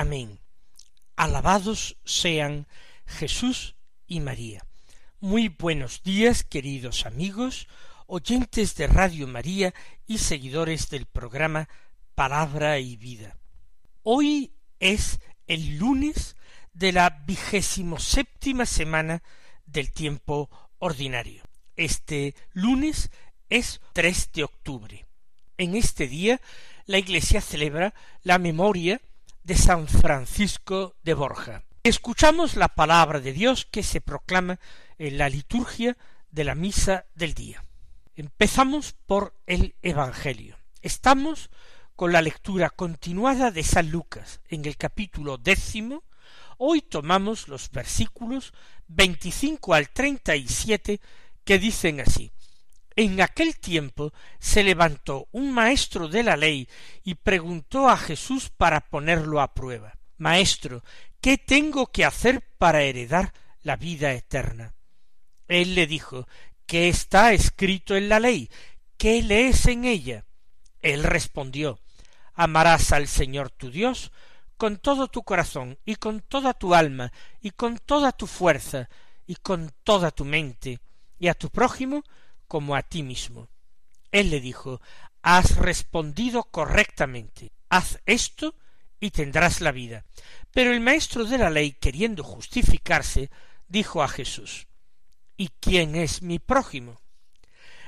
Amén. Alabados sean Jesús y María. Muy buenos días, queridos amigos, oyentes de Radio María y seguidores del programa Palabra y Vida. Hoy es el lunes de la vigésimo séptima semana del tiempo ordinario. Este lunes es 3 de octubre. En este día la Iglesia celebra la memoria de San Francisco de Borja. Escuchamos la palabra de Dios que se proclama en la liturgia de la misa del día. Empezamos por el Evangelio. Estamos con la lectura continuada de San Lucas en el capítulo décimo. Hoy tomamos los versículos veinticinco al treinta y siete que dicen así en aquel tiempo se levantó un maestro de la ley y preguntó a Jesús para ponerlo a prueba Maestro, ¿qué tengo que hacer para heredar la vida eterna? Él le dijo ¿Qué está escrito en la ley? ¿Qué lees en ella? Él respondió Amarás al Señor tu Dios con todo tu corazón y con toda tu alma y con toda tu fuerza y con toda tu mente y a tu prójimo como a ti mismo. Él le dijo Has respondido correctamente. Haz esto y tendrás la vida. Pero el maestro de la ley, queriendo justificarse, dijo a Jesús ¿Y quién es mi prójimo?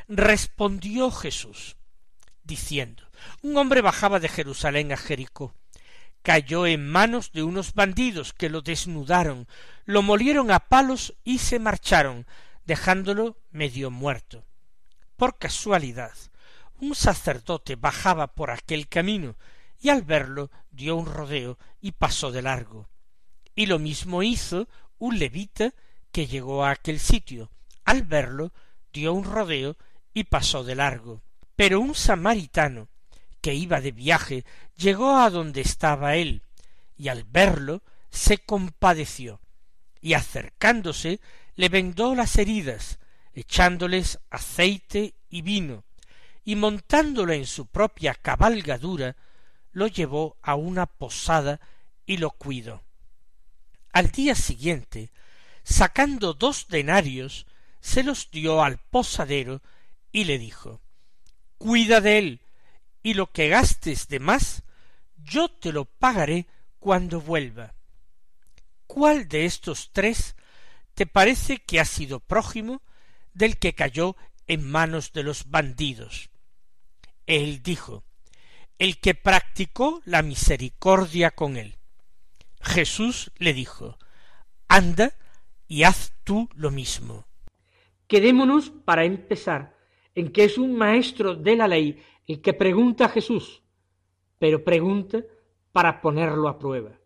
Respondió Jesús, diciendo Un hombre bajaba de Jerusalén a Jericó cayó en manos de unos bandidos que lo desnudaron, lo molieron a palos y se marcharon, dejándolo medio muerto. Por casualidad, un sacerdote bajaba por aquel camino, y al verlo dio un rodeo y pasó de largo. Y lo mismo hizo un levita que llegó a aquel sitio. Al verlo dio un rodeo y pasó de largo. Pero un samaritano que iba de viaje llegó a donde estaba él, y al verlo se compadeció, y acercándose le vendó las heridas, echándoles aceite y vino, y montándolo en su propia cabalgadura, lo llevó a una posada y lo cuidó. Al día siguiente, sacando dos denarios, se los dio al posadero y le dijo Cuida de él, y lo que gastes de más, yo te lo pagaré cuando vuelva. ¿Cuál de estos tres te parece que ha sido prójimo del que cayó en manos de los bandidos. Él dijo, el que practicó la misericordia con él. Jesús le dijo, anda y haz tú lo mismo. Quedémonos para empezar en que es un maestro de la ley el que pregunta a Jesús, pero pregunta para ponerlo a prueba.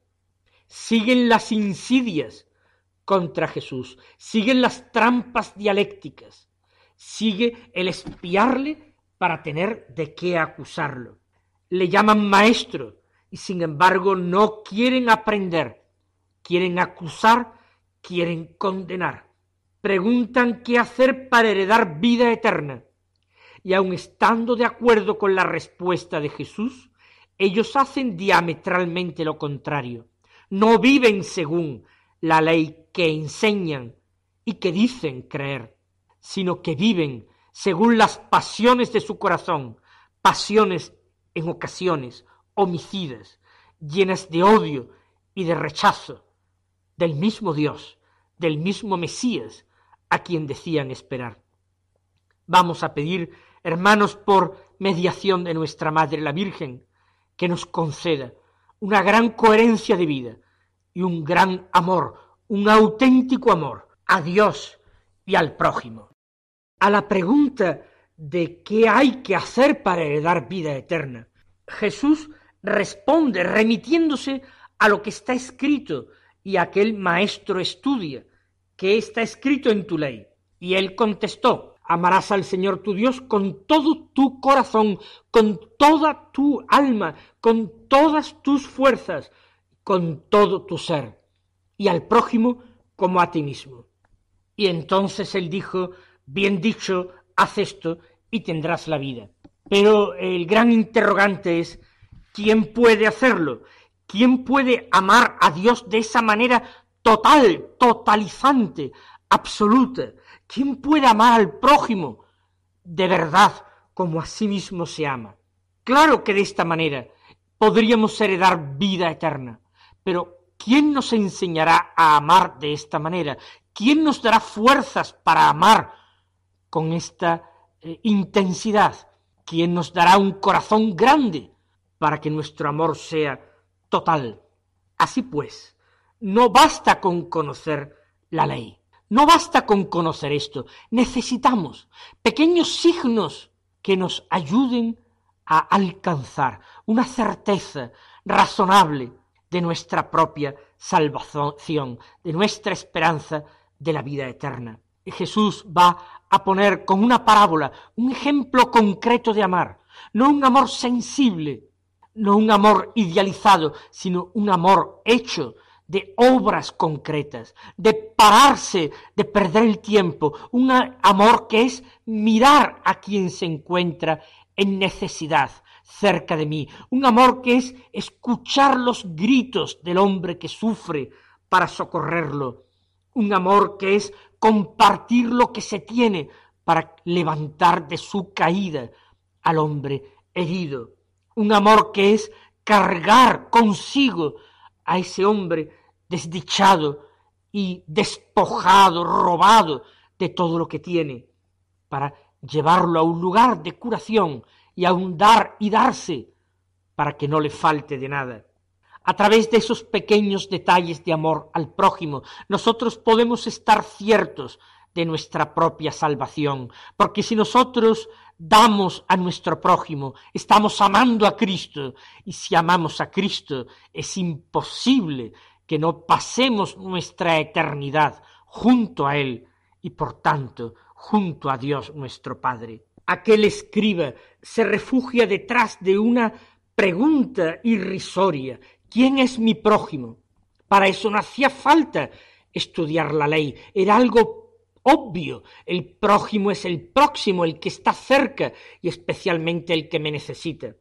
Siguen las insidias contra Jesús, siguen las trampas dialécticas, sigue el espiarle para tener de qué acusarlo. Le llaman maestro y sin embargo no quieren aprender, quieren acusar, quieren condenar. Preguntan qué hacer para heredar vida eterna. Y aun estando de acuerdo con la respuesta de Jesús, ellos hacen diametralmente lo contrario. No viven según la ley que enseñan y que dicen creer, sino que viven según las pasiones de su corazón, pasiones en ocasiones homicidas, llenas de odio y de rechazo del mismo Dios, del mismo Mesías, a quien decían esperar. Vamos a pedir, hermanos, por mediación de nuestra Madre la Virgen, que nos conceda una gran coherencia de vida y un gran amor, un auténtico amor a Dios y al prójimo. A la pregunta de qué hay que hacer para heredar vida eterna, Jesús responde remitiéndose a lo que está escrito, y aquel maestro estudia, ¿qué está escrito en tu ley? Y él contestó, amarás al Señor tu Dios con todo tu corazón, con toda tu alma, con todas tus fuerzas, con todo tu ser, y al prójimo como a ti mismo. Y entonces él dijo, bien dicho, haz esto y tendrás la vida. Pero el gran interrogante es, ¿quién puede hacerlo? ¿Quién puede amar a Dios de esa manera total, totalizante, absoluta? ¿Quién puede amar al prójimo de verdad como a sí mismo se ama? Claro que de esta manera podríamos heredar vida eterna, pero ¿quién nos enseñará a amar de esta manera? ¿Quién nos dará fuerzas para amar con esta eh, intensidad? ¿Quién nos dará un corazón grande para que nuestro amor sea total? Así pues, no basta con conocer la ley, no basta con conocer esto, necesitamos pequeños signos que nos ayuden a alcanzar una certeza razonable de nuestra propia salvación, de nuestra esperanza de la vida eterna. Jesús va a poner con una parábola un ejemplo concreto de amar, no un amor sensible, no un amor idealizado, sino un amor hecho de obras concretas, de pararse, de perder el tiempo, un amor que es mirar a quien se encuentra en necesidad cerca de mí, un amor que es escuchar los gritos del hombre que sufre para socorrerlo, un amor que es compartir lo que se tiene para levantar de su caída al hombre herido, un amor que es cargar consigo a ese hombre desdichado y despojado, robado de todo lo que tiene, para llevarlo a un lugar de curación y aun dar y darse para que no le falte de nada. A través de esos pequeños detalles de amor al prójimo, nosotros podemos estar ciertos de nuestra propia salvación, porque si nosotros damos a nuestro prójimo, estamos amando a Cristo, y si amamos a Cristo, es imposible que no pasemos nuestra eternidad junto a Él y por tanto junto a Dios nuestro Padre. Aquel escriba se refugia detrás de una pregunta irrisoria. ¿Quién es mi prójimo? Para eso no hacía falta estudiar la ley. Era algo obvio. El prójimo es el próximo, el que está cerca y especialmente el que me necesita.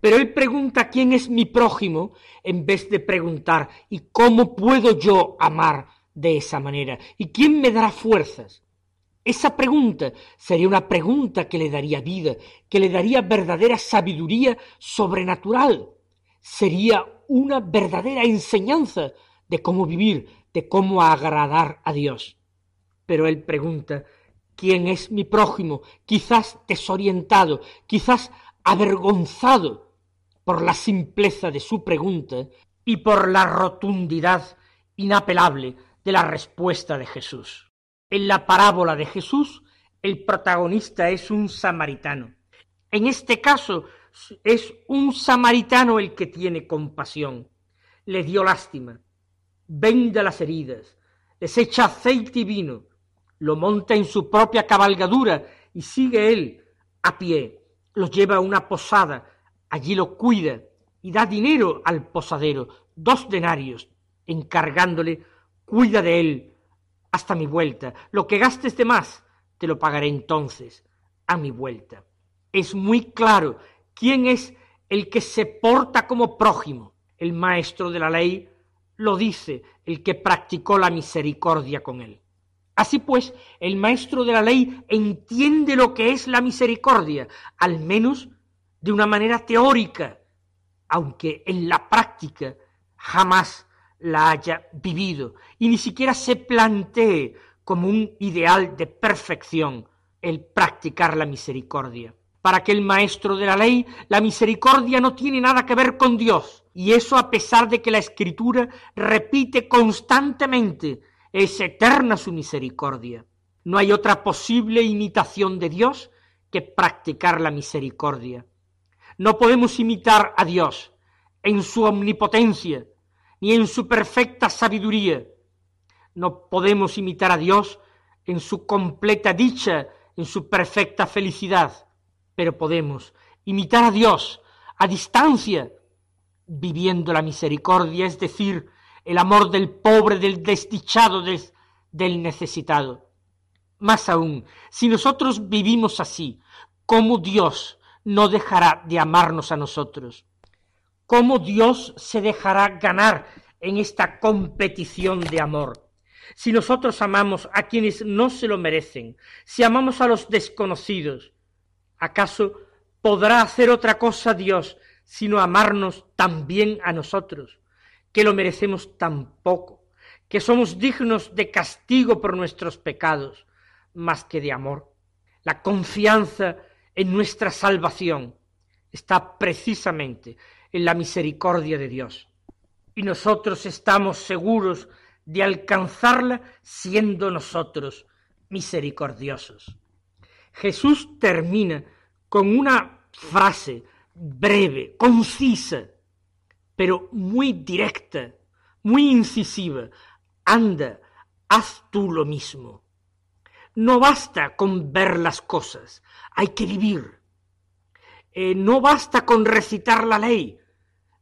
Pero él pregunta quién es mi prójimo en vez de preguntar ¿y cómo puedo yo amar de esa manera? ¿Y quién me dará fuerzas? Esa pregunta sería una pregunta que le daría vida, que le daría verdadera sabiduría sobrenatural. Sería una verdadera enseñanza de cómo vivir, de cómo agradar a Dios. Pero él pregunta, ¿quién es mi prójimo? Quizás desorientado, quizás avergonzado por la simpleza de su pregunta y por la rotundidad inapelable de la respuesta de Jesús. En la parábola de Jesús, el protagonista es un samaritano. En este caso, es un samaritano el que tiene compasión. Le dio lástima, venda las heridas, les echa aceite y vino, lo monta en su propia cabalgadura y sigue él a pie, lo lleva a una posada, allí lo cuida y da dinero al posadero, dos denarios, encargándole, cuida de él, hasta mi vuelta. Lo que gastes de más, te lo pagaré entonces, a mi vuelta. Es muy claro quién es el que se porta como prójimo. El maestro de la ley lo dice, el que practicó la misericordia con él. Así pues, el maestro de la ley entiende lo que es la misericordia, al menos de una manera teórica, aunque en la práctica jamás la haya vivido y ni siquiera se plantee como un ideal de perfección el practicar la misericordia. Para que el maestro de la ley, la misericordia no tiene nada que ver con Dios, y eso a pesar de que la Escritura repite constantemente, es eterna su misericordia. No hay otra posible imitación de Dios que practicar la misericordia. No podemos imitar a Dios en su omnipotencia, ni en su perfecta sabiduría. No podemos imitar a Dios en su completa dicha, en su perfecta felicidad, pero podemos imitar a Dios a distancia, viviendo la misericordia, es decir, el amor del pobre, del desdichado, del, del necesitado. Más aún, si nosotros vivimos así, ¿cómo Dios no dejará de amarnos a nosotros? ¿Cómo Dios se dejará ganar en esta competición de amor? Si nosotros amamos a quienes no se lo merecen, si amamos a los desconocidos, ¿acaso podrá hacer otra cosa Dios sino amarnos también a nosotros, que lo merecemos tan poco, que somos dignos de castigo por nuestros pecados, más que de amor? La confianza en nuestra salvación está precisamente en la misericordia de Dios. Y nosotros estamos seguros de alcanzarla siendo nosotros misericordiosos. Jesús termina con una frase breve, concisa, pero muy directa, muy incisiva. Anda, haz tú lo mismo. No basta con ver las cosas, hay que vivir. Eh, no basta con recitar la ley,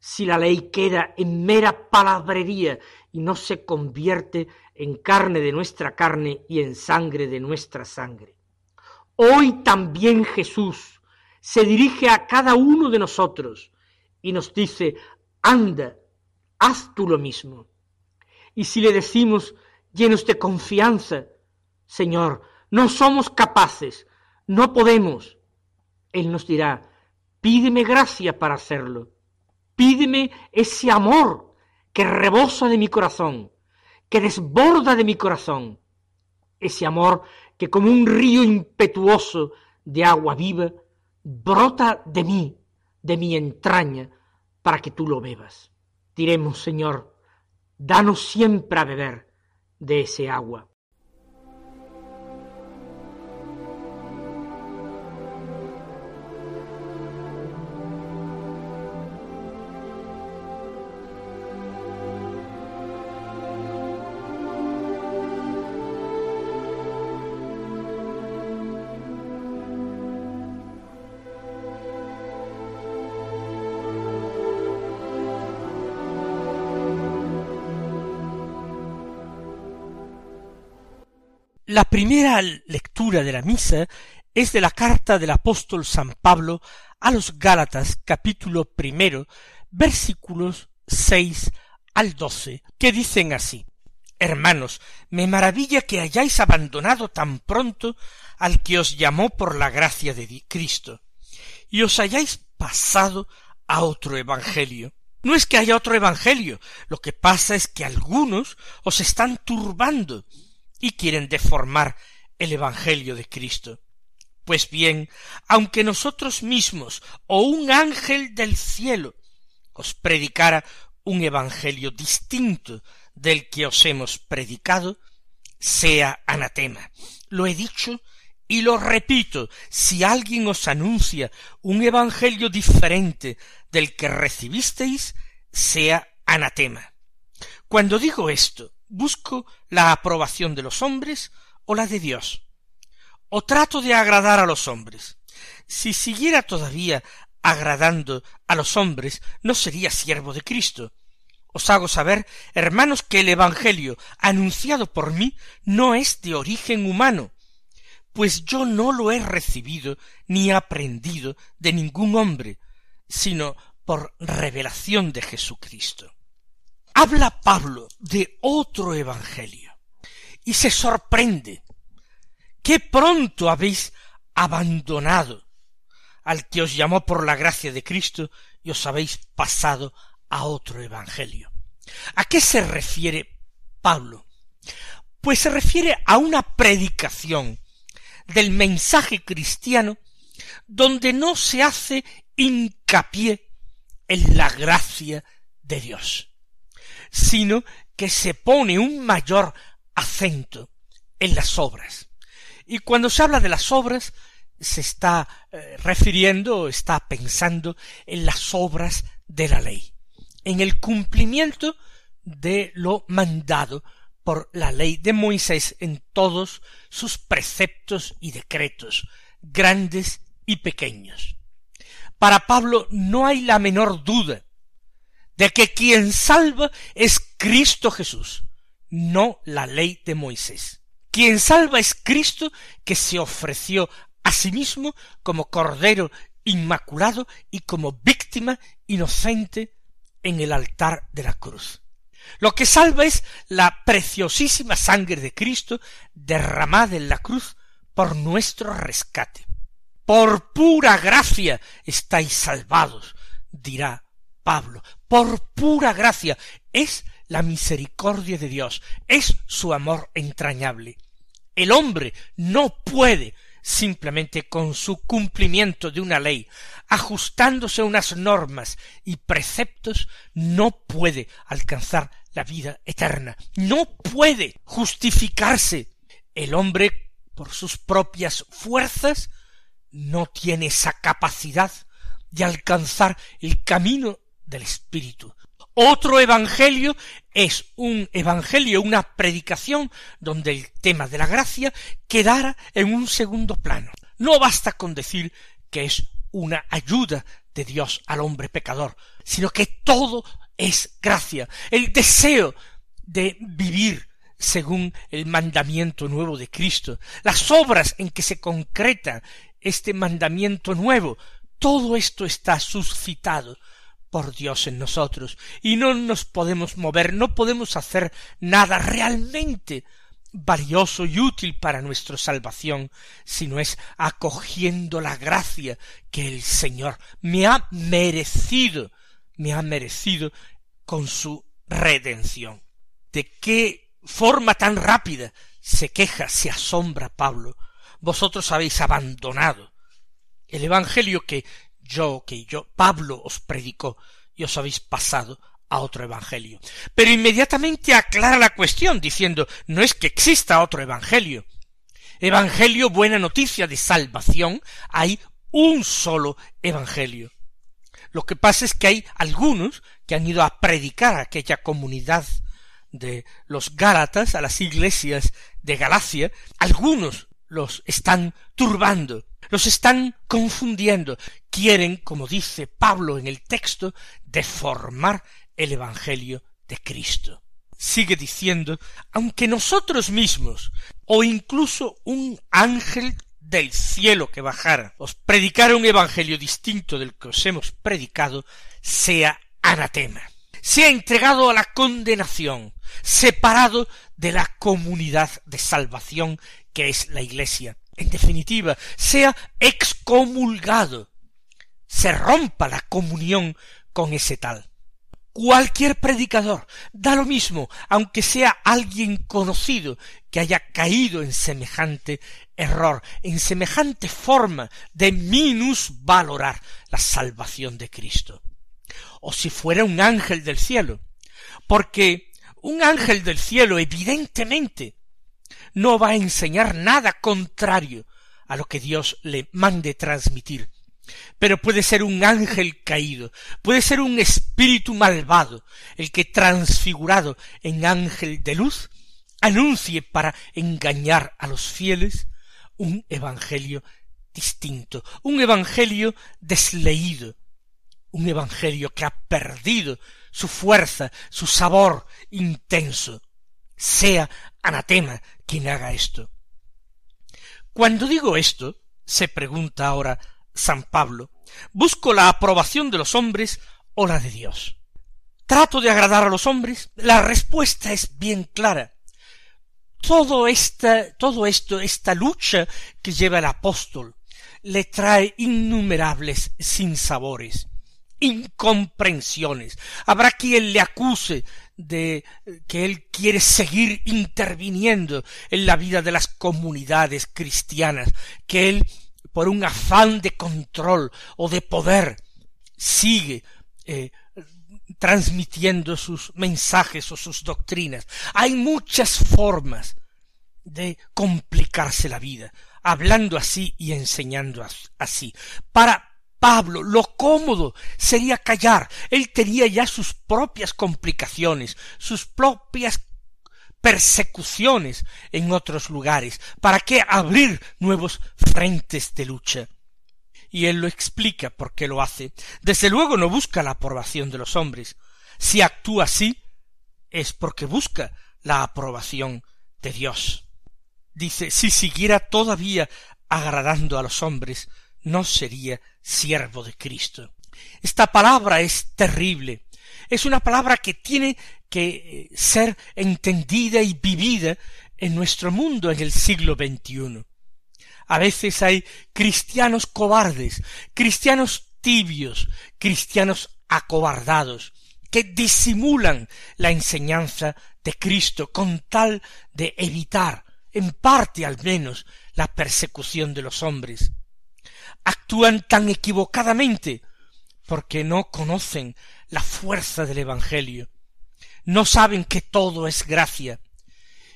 si la ley queda en mera palabrería y no se convierte en carne de nuestra carne y en sangre de nuestra sangre. Hoy también Jesús se dirige a cada uno de nosotros y nos dice, anda, haz tú lo mismo. Y si le decimos, llenos de confianza, Señor, no somos capaces, no podemos, Él nos dirá, pídeme gracia para hacerlo Pídeme ese amor que rebosa de mi corazón, que desborda de mi corazón, ese amor que como un río impetuoso de agua viva brota de mí, de mi entraña, para que tú lo bebas. Diremos, Señor, danos siempre a beber de ese agua. La primera lectura de la misa es de la carta del apóstol San Pablo a los Gálatas capítulo primero versículos seis al doce que dicen así Hermanos, me maravilla que hayáis abandonado tan pronto al que os llamó por la gracia de Cristo, y os hayáis pasado a otro evangelio. No es que haya otro evangelio, lo que pasa es que algunos os están turbando y quieren deformar el Evangelio de Cristo. Pues bien, aunque nosotros mismos o un ángel del cielo os predicara un Evangelio distinto del que os hemos predicado, sea anatema. Lo he dicho y lo repito, si alguien os anuncia un Evangelio diferente del que recibisteis, sea anatema. Cuando digo esto, busco la aprobación de los hombres o la de Dios. O trato de agradar a los hombres. Si siguiera todavía agradando a los hombres, no sería siervo de Cristo. Os hago saber, hermanos, que el Evangelio anunciado por mí no es de origen humano, pues yo no lo he recibido ni aprendido de ningún hombre, sino por revelación de Jesucristo habla Pablo de otro evangelio y se sorprende. Qué pronto habéis abandonado al que os llamó por la gracia de Cristo y os habéis pasado a otro evangelio. ¿A qué se refiere Pablo? Pues se refiere a una predicación del mensaje cristiano donde no se hace hincapié en la gracia de Dios sino que se pone un mayor acento en las obras. Y cuando se habla de las obras, se está eh, refiriendo, está pensando en las obras de la ley, en el cumplimiento de lo mandado por la ley de Moisés en todos sus preceptos y decretos, grandes y pequeños. Para Pablo no hay la menor duda de que quien salva es Cristo Jesús, no la ley de Moisés. Quien salva es Cristo que se ofreció a sí mismo como Cordero inmaculado y como víctima inocente en el altar de la cruz. Lo que salva es la preciosísima sangre de Cristo derramada en la cruz por nuestro rescate. Por pura gracia estáis salvados, dirá Pablo. Por pura gracia es la misericordia de Dios, es su amor entrañable. El hombre no puede simplemente con su cumplimiento de una ley, ajustándose a unas normas y preceptos, no puede alcanzar la vida eterna, no puede justificarse. El hombre, por sus propias fuerzas, no tiene esa capacidad de alcanzar el camino del Espíritu. Otro evangelio es un evangelio, una predicación donde el tema de la gracia quedara en un segundo plano. No basta con decir que es una ayuda de Dios al hombre pecador, sino que todo es gracia. El deseo de vivir según el mandamiento nuevo de Cristo, las obras en que se concreta este mandamiento nuevo, todo esto está suscitado por Dios en nosotros y no nos podemos mover, no podemos hacer nada realmente valioso y útil para nuestra salvación, sino es acogiendo la gracia que el Señor me ha merecido, me ha merecido con su redención. ¿De qué forma tan rápida se queja, se asombra Pablo? Vosotros habéis abandonado el Evangelio que yo que yo, Pablo os predicó, y os habéis pasado a otro evangelio. Pero inmediatamente aclara la cuestión, diciendo no es que exista otro evangelio. Evangelio, buena noticia de salvación, hay un solo evangelio. Lo que pasa es que hay algunos que han ido a predicar a aquella comunidad de los Gálatas, a las iglesias de Galacia, algunos los están turbando, los están confundiendo, quieren, como dice Pablo en el texto, deformar el Evangelio de Cristo. Sigue diciendo, aunque nosotros mismos, o incluso un ángel del cielo que bajara, os predicara un evangelio distinto del que os hemos predicado, sea anatema, sea entregado a la condenación, separado de la comunidad de salvación que es la Iglesia. En definitiva, sea excomulgado, se rompa la comunión con ese tal. Cualquier predicador, da lo mismo, aunque sea alguien conocido que haya caído en semejante error, en semejante forma de minusvalorar la salvación de Cristo. O si fuera un ángel del cielo, porque un ángel del cielo evidentemente no va a enseñar nada contrario a lo que Dios le mande transmitir. Pero puede ser un ángel caído, puede ser un espíritu malvado, el que transfigurado en ángel de luz anuncie para engañar a los fieles un evangelio distinto, un evangelio desleído, un evangelio que ha perdido su fuerza, su sabor intenso. Sea anatema quien haga esto. Cuando digo esto, se pregunta ahora San Pablo, ¿busco la aprobación de los hombres o la de Dios? ¿Trato de agradar a los hombres? La respuesta es bien clara. Todo esta, todo esto, esta lucha que lleva el apóstol, le trae innumerables sinsabores, incomprensiones. Habrá quien le acuse de que él quiere seguir interviniendo en la vida de las comunidades cristianas, que él, por un afán de control o de poder, sigue eh, transmitiendo sus mensajes o sus doctrinas. Hay muchas formas de complicarse la vida, hablando así y enseñando así. Para Pablo, lo cómodo sería callar. Él tenía ya sus propias complicaciones, sus propias persecuciones en otros lugares. ¿Para qué abrir nuevos frentes de lucha? Y él lo explica por qué lo hace. Desde luego no busca la aprobación de los hombres. Si actúa así, es porque busca la aprobación de Dios. Dice, si siguiera todavía agradando a los hombres, no sería siervo de Cristo. Esta palabra es terrible. Es una palabra que tiene que eh, ser entendida y vivida en nuestro mundo en el siglo XXI. A veces hay cristianos cobardes, cristianos tibios, cristianos acobardados, que disimulan la enseñanza de Cristo con tal de evitar, en parte al menos, la persecución de los hombres. Actúan tan equivocadamente porque no conocen la fuerza del Evangelio, no saben que todo es gracia,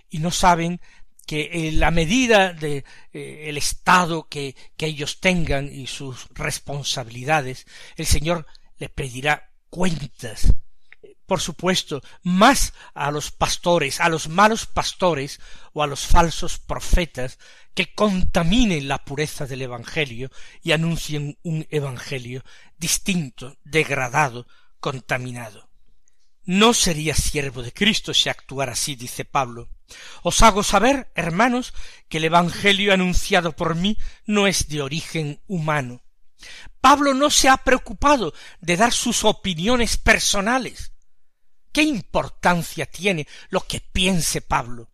y no saben que en la medida de eh, el estado que, que ellos tengan y sus responsabilidades, el Señor les pedirá cuentas por supuesto, más a los pastores, a los malos pastores o a los falsos profetas que contaminen la pureza del Evangelio y anuncien un Evangelio distinto, degradado, contaminado. No sería siervo de Cristo si actuara así, dice Pablo. Os hago saber, hermanos, que el Evangelio anunciado por mí no es de origen humano. Pablo no se ha preocupado de dar sus opiniones personales. ¿Qué importancia tiene lo que piense Pablo?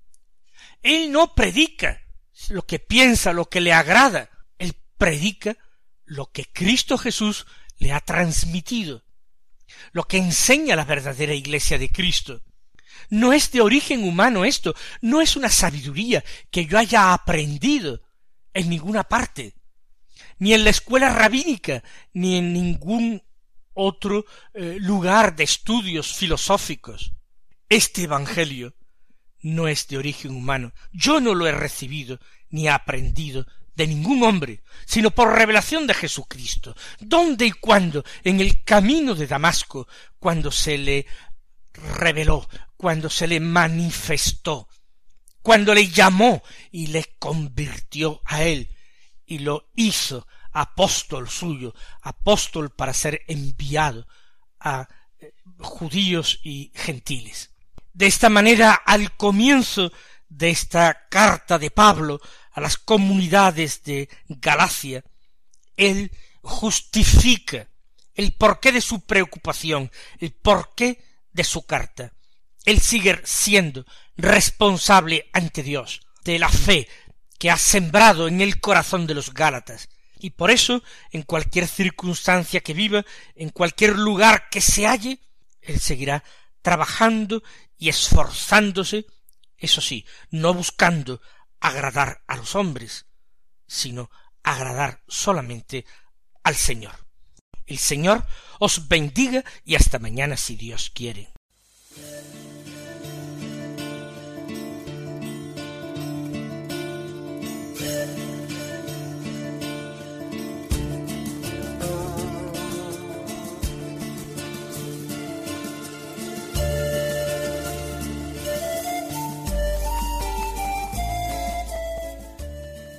Él no predica lo que piensa, lo que le agrada. Él predica lo que Cristo Jesús le ha transmitido, lo que enseña la verdadera iglesia de Cristo. No es de origen humano esto, no es una sabiduría que yo haya aprendido en ninguna parte, ni en la escuela rabínica, ni en ningún otro eh, lugar de estudios filosóficos. Este Evangelio no es de origen humano. Yo no lo he recibido ni aprendido de ningún hombre, sino por revelación de Jesucristo. ¿Dónde y cuándo? En el camino de Damasco, cuando se le reveló, cuando se le manifestó, cuando le llamó y le convirtió a él y lo hizo apóstol suyo, apóstol para ser enviado a eh, judíos y gentiles. De esta manera, al comienzo de esta carta de Pablo a las comunidades de Galacia, él justifica el porqué de su preocupación, el porqué de su carta. Él sigue siendo responsable ante Dios de la fe que ha sembrado en el corazón de los Gálatas, y por eso, en cualquier circunstancia que viva, en cualquier lugar que se halle, él seguirá trabajando y esforzándose, eso sí, no buscando agradar a los hombres, sino agradar solamente al Señor. El Señor os bendiga y hasta mañana si Dios quiere.